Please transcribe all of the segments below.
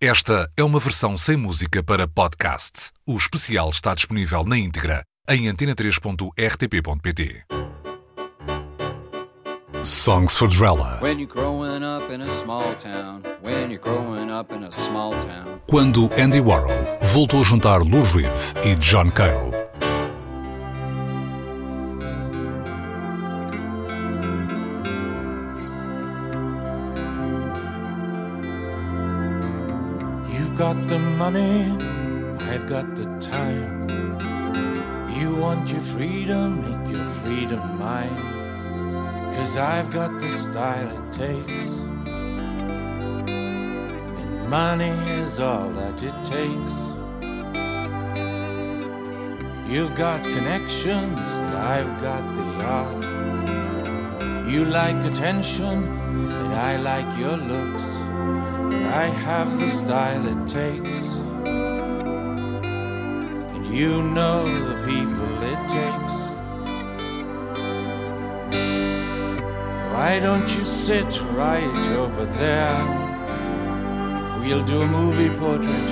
Esta é uma versão sem música para podcast. O especial está disponível na íntegra em antena3.rtp.pt. Songs for Drella. When you're growing up in a small town, when you're growing up in a small town. Quando Andy Warhol voltou a juntar Lou Reed e John Cale. Got the money, I've got the time. You want your freedom, make your freedom mine. Cause I've got the style it takes. And money is all that it takes. You've got connections, and I've got the art. You like attention, and I like your looks. I have the style it takes. And you know the people it takes. Why don't you sit right over there? We'll do a movie portrait.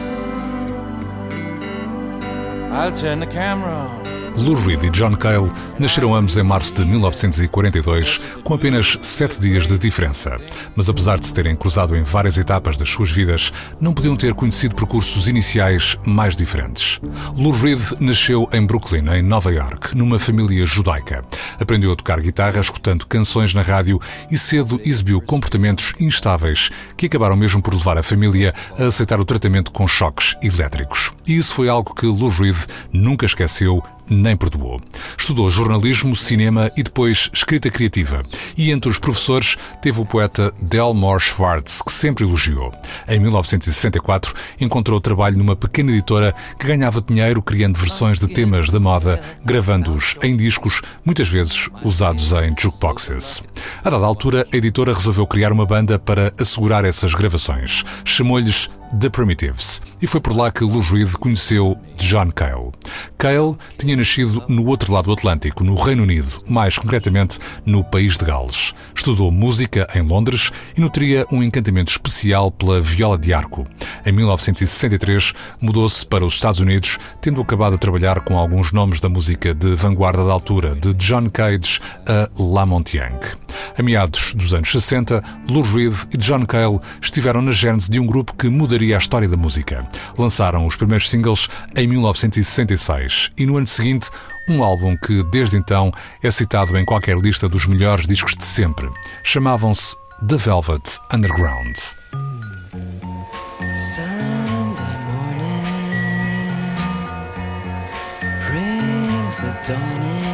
I'll turn the camera on. Lou Reed e John Cale nasceram ambos em março de 1942, com apenas sete dias de diferença. Mas apesar de se terem cruzado em várias etapas das suas vidas, não podiam ter conhecido percursos iniciais mais diferentes. Lou Reed nasceu em Brooklyn, em Nova York, numa família judaica. Aprendeu a tocar guitarra escutando canções na rádio e cedo exibiu comportamentos instáveis que acabaram mesmo por levar a família a aceitar o tratamento com choques elétricos. E isso foi algo que Lou Reed nunca esqueceu nem perdoou. Estudou jornalismo, cinema e depois escrita criativa. E entre os professores teve o poeta Delmore Schwartz, que sempre elogiou. Em 1964 encontrou trabalho numa pequena editora que ganhava dinheiro criando versões de temas da moda, gravando-os em discos, muitas vezes usados em jukeboxes. A dada altura, a editora resolveu criar uma banda para assegurar essas gravações. Chamou-lhes The Primitives. E foi por lá que Lou Reed conheceu John Cale. Cale tinha nascido no outro lado do Atlântico, no Reino Unido, mais concretamente no país de Gales. Estudou música em Londres e nutria um encantamento especial pela viola de arco. Em 1963 mudou-se para os Estados Unidos, tendo acabado a trabalhar com alguns nomes da música de vanguarda da altura, de John Cage a Lamont Young. A meados dos anos 60, Lou Reed e John Cale estiveram na gênese de um grupo que mudaria a história da música. Lançaram os primeiros singles em 1966 e no ano seguinte um álbum que desde então é citado em qualquer lista dos melhores discos de sempre. Chamavam-se The Velvet Underground. Sunday morning brings the dawn in.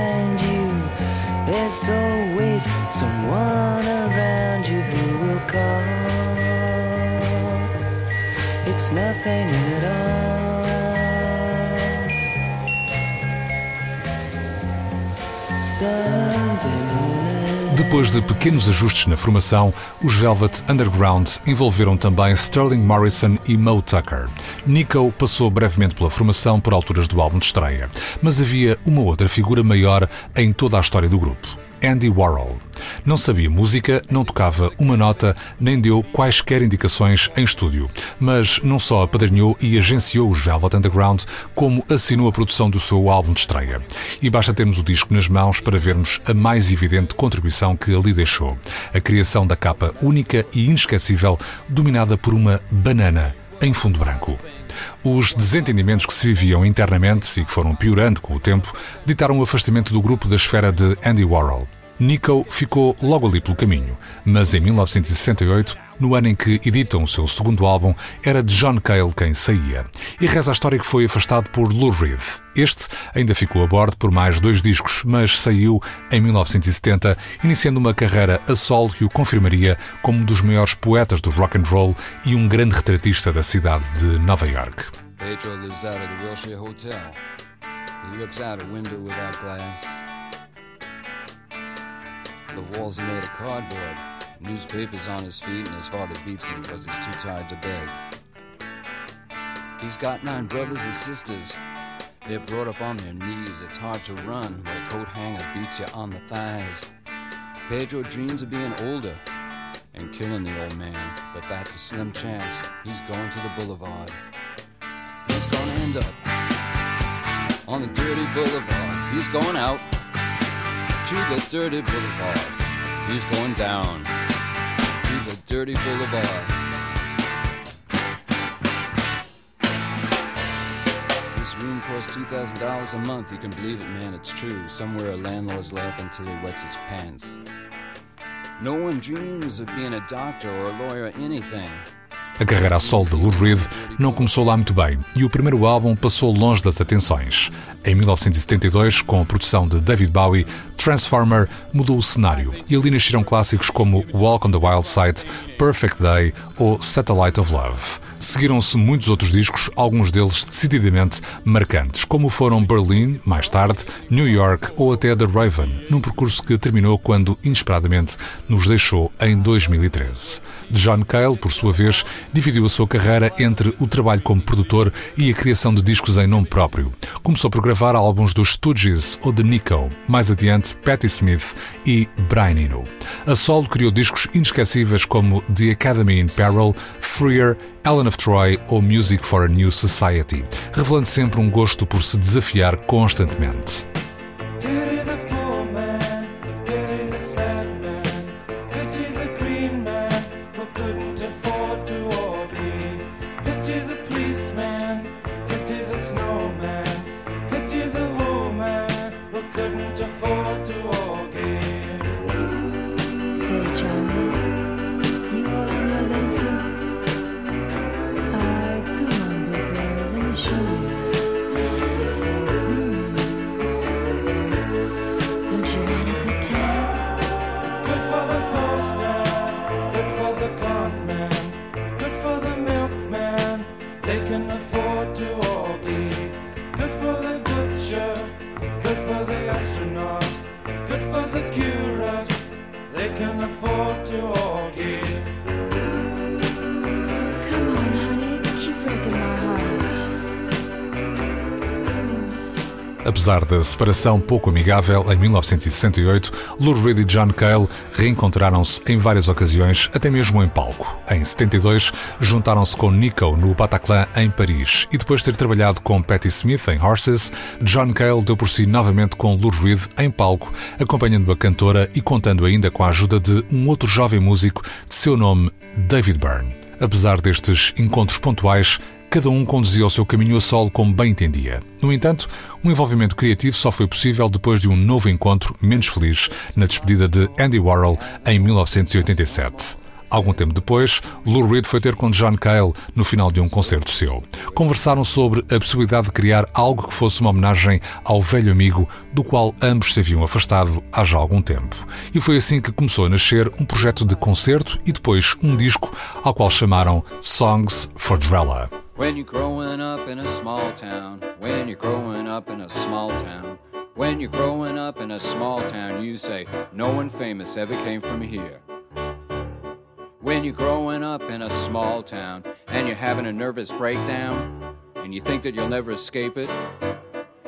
someone around you who will call. It's nothing at all. Sunday. Depois de pequenos ajustes na formação, os Velvet Underground envolveram também Sterling Morrison e Mo Tucker. Nico passou brevemente pela formação por alturas do álbum de estreia, mas havia uma outra figura maior em toda a história do grupo. Andy Warhol. Não sabia música, não tocava uma nota, nem deu quaisquer indicações em estúdio. Mas não só apadrinhou e agenciou os Velvet Underground, como assinou a produção do seu álbum de estreia. E basta termos o disco nas mãos para vermos a mais evidente contribuição que ali deixou: a criação da capa única e inesquecível, dominada por uma banana em fundo branco. Os desentendimentos que se viviam internamente e que foram piorando com o tempo ditaram o afastamento do grupo da esfera de Andy Warhol. Nico ficou logo ali pelo caminho, mas em 1968 no ano em que editam o seu segundo álbum, era de John Cale quem saía. E reza a história que foi afastado por Lou Reed. Este ainda ficou a bordo por mais dois discos, mas saiu em 1970, iniciando uma carreira a solo que o confirmaria como um dos maiores poetas do rock and roll e um grande retratista da cidade de Nova York. Pedro lives out of the Wilshire Hotel. He looks out a window without glass. The walls are made of cardboard. Newspapers on his feet, and his father beats him because he's too tired to beg. He's got nine brothers and sisters. They're brought up on their knees. It's hard to run when a coat hanger beats you on the thighs. Pedro dreams of being older and killing the old man, but that's a slim chance. He's going to the boulevard. He's gonna end up on the dirty boulevard. He's going out to the dirty boulevard. He's going down dirty boulevard. This room costs $2,000 a month. You can believe it, man, it's true. Somewhere a landlord's laughing till he wets his pants. No one dreams of being a doctor or a lawyer or anything. A carreira a solo de Lou Reed não começou lá muito bem e o primeiro álbum passou longe das atenções. Em 1972, com a produção de David Bowie, Transformer mudou o cenário e ali nasceram clássicos como Walk on the Wild Side, Perfect Day ou Satellite of Love. Seguiram-se muitos outros discos, alguns deles decididamente marcantes, como foram Berlin, mais tarde, New York ou até The Raven, num percurso que terminou quando, inesperadamente, nos deixou em 2013. John Cale, por sua vez, dividiu a sua carreira entre o trabalho como produtor e a criação de discos em nome próprio. Começou por gravar álbuns dos Stooges ou de Nico, mais adiante Patti Smith e Brian Eno. A solo criou discos inesquecíveis como The Academy in Peril, Freer Ellen of Troy ou Music for a New Society, revelando sempre um gosto por se desafiar constantemente. man. Apesar da separação pouco amigável em 1968, Lou Reed e John Cale reencontraram-se em várias ocasiões, até mesmo em palco. Em 72, juntaram-se com Nico no Bataclan em Paris e depois de ter trabalhado com Patti Smith em Horses, John Cale deu por si novamente com Lou Reed em palco, acompanhando a cantora e contando ainda com a ajuda de um outro jovem músico de seu nome, David Byrne. Apesar destes encontros pontuais, cada um conduzia o seu caminho a solo como bem entendia. No entanto, um envolvimento criativo só foi possível depois de um novo encontro menos feliz na despedida de Andy Warhol em 1987. Algum tempo depois, Lou Reed foi ter com John Cale no final de um concerto seu. Conversaram sobre a possibilidade de criar algo que fosse uma homenagem ao velho amigo do qual ambos se haviam afastado há já algum tempo. E foi assim que começou a nascer um projeto de concerto e depois um disco ao qual chamaram Songs for Drella. When you're growing up in a small town, when you're growing up in a small town, when you're growing up in a small town, you say, No one famous ever came from here. When you're growing up in a small town and you're having a nervous breakdown and you think that you'll never escape it,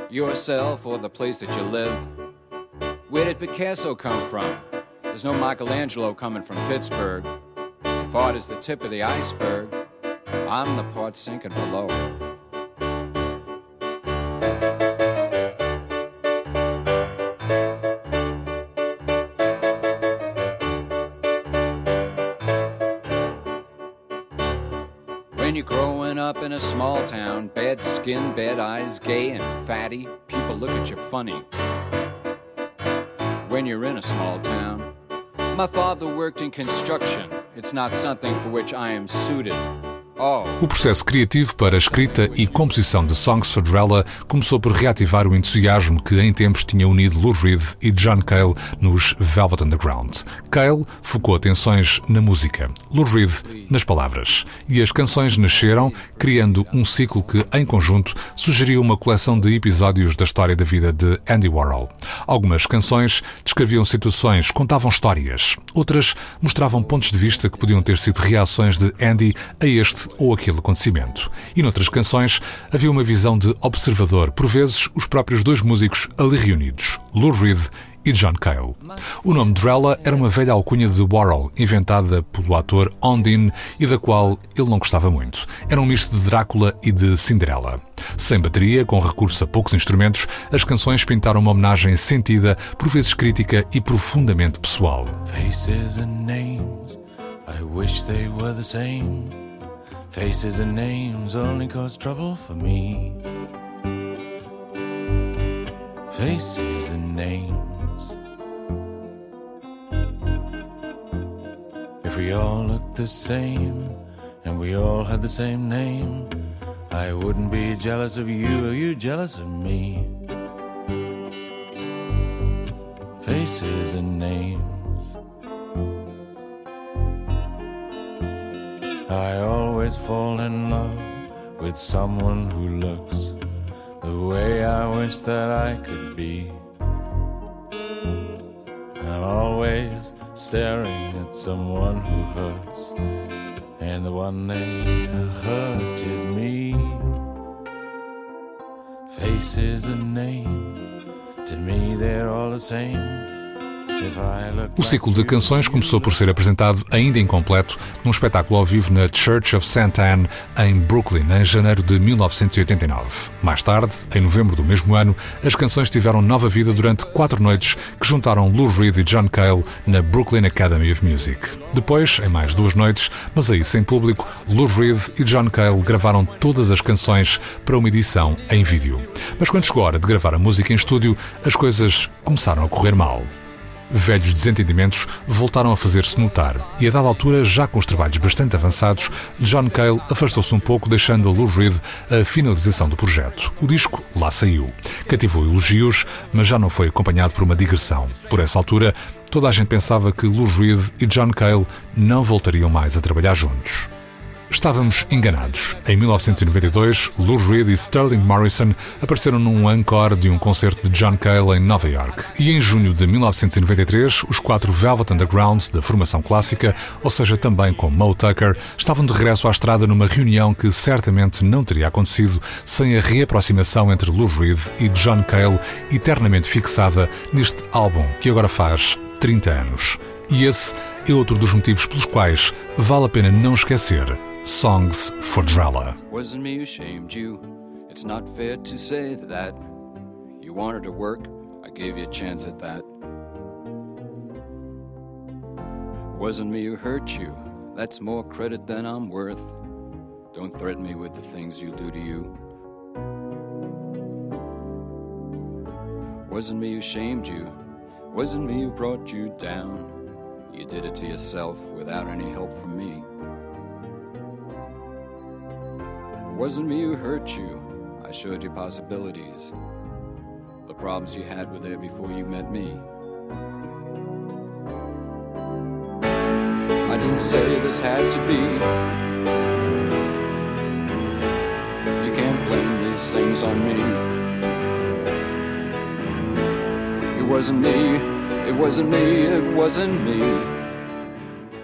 yourself or the place that you live, where did Picasso come from? There's no Michelangelo coming from Pittsburgh. If art is the tip of the iceberg, I'm the part sinking below. When you're growing up in a small town, bad skin, bad eyes, gay and fatty, people look at you funny. when you're in a small town. My father worked in construction. It's not something for which I am suited. O processo criativo para a escrita e composição de Songs for Drella começou por reativar o entusiasmo que em tempos tinha unido Lou Reed e John Cale nos Velvet Underground. Cale focou atenções na música, Lou Reed nas palavras. E as canções nasceram, criando um ciclo que, em conjunto, sugeriu uma coleção de episódios da história da vida de Andy Warhol. Algumas canções descreviam situações, contavam histórias. Outras mostravam pontos de vista que podiam ter sido reações de Andy a este ou aquele acontecimento. E noutras canções havia uma visão de observador, por vezes os próprios dois músicos ali reunidos, Lou Reed e John Cale. O nome Drella era uma velha alcunha de Warhol, inventada pelo ator Ondine e da qual ele não gostava muito. Era um misto de Drácula e de Cinderela. Sem bateria, com recurso a poucos instrumentos, as canções pintaram uma homenagem sentida, por vezes crítica e profundamente pessoal. Faces and names, I wish they were the same. Faces and names only cause trouble for me. Faces and names. If we all looked the same and we all had the same name, I wouldn't be jealous of you or you jealous of me. Faces and names. I always fall in love with someone who looks the way I wish that I could be. I'm always staring at someone who hurts, and the one they hurt is me. Faces and names, to me they're all the same. O ciclo de canções começou por ser apresentado ainda incompleto num espetáculo ao vivo na Church of St. Anne, em Brooklyn, em janeiro de 1989. Mais tarde, em novembro do mesmo ano, as canções tiveram nova vida durante quatro noites que juntaram Lou Reed e John Cale na Brooklyn Academy of Music. Depois, em mais duas noites, mas aí sem público, Lou Reed e John Cale gravaram todas as canções para uma edição em vídeo. Mas quando chegou a hora de gravar a música em estúdio, as coisas começaram a correr mal velhos desentendimentos voltaram a fazer-se notar e, a dada altura, já com os trabalhos bastante avançados, John Cale afastou-se um pouco, deixando a Lou Reed a finalização do projeto. O disco lá saiu. Cativou elogios, mas já não foi acompanhado por uma digressão. Por essa altura, toda a gente pensava que Lou Reed e John Cale não voltariam mais a trabalhar juntos. Estávamos enganados. Em 1992, Lou Reed e Sterling Morrison apareceram num encore de um concerto de John Cale em Nova York. E em junho de 1993, os quatro Velvet Underground da formação clássica, ou seja, também com Mo Tucker, estavam de regresso à estrada numa reunião que certamente não teria acontecido sem a reaproximação entre Lou Reed e John Cale, eternamente fixada neste álbum que agora faz 30 anos. E esse é outro dos motivos pelos quais vale a pena não esquecer Songs for Drella. Wasn't me who shamed you. It's not fair to say that. You wanted to work, I gave you a chance at that. Wasn't me who hurt you. That's more credit than I'm worth. Don't threaten me with the things you do to you. Wasn't me who shamed you. Wasn't me who brought you down. You did it to yourself without any help from me. Wasn't me who hurt you. I showed you possibilities. The problems you had were there before you met me. I didn't say this had to be. You can't blame these things on me. It wasn't me, it wasn't me, it wasn't me.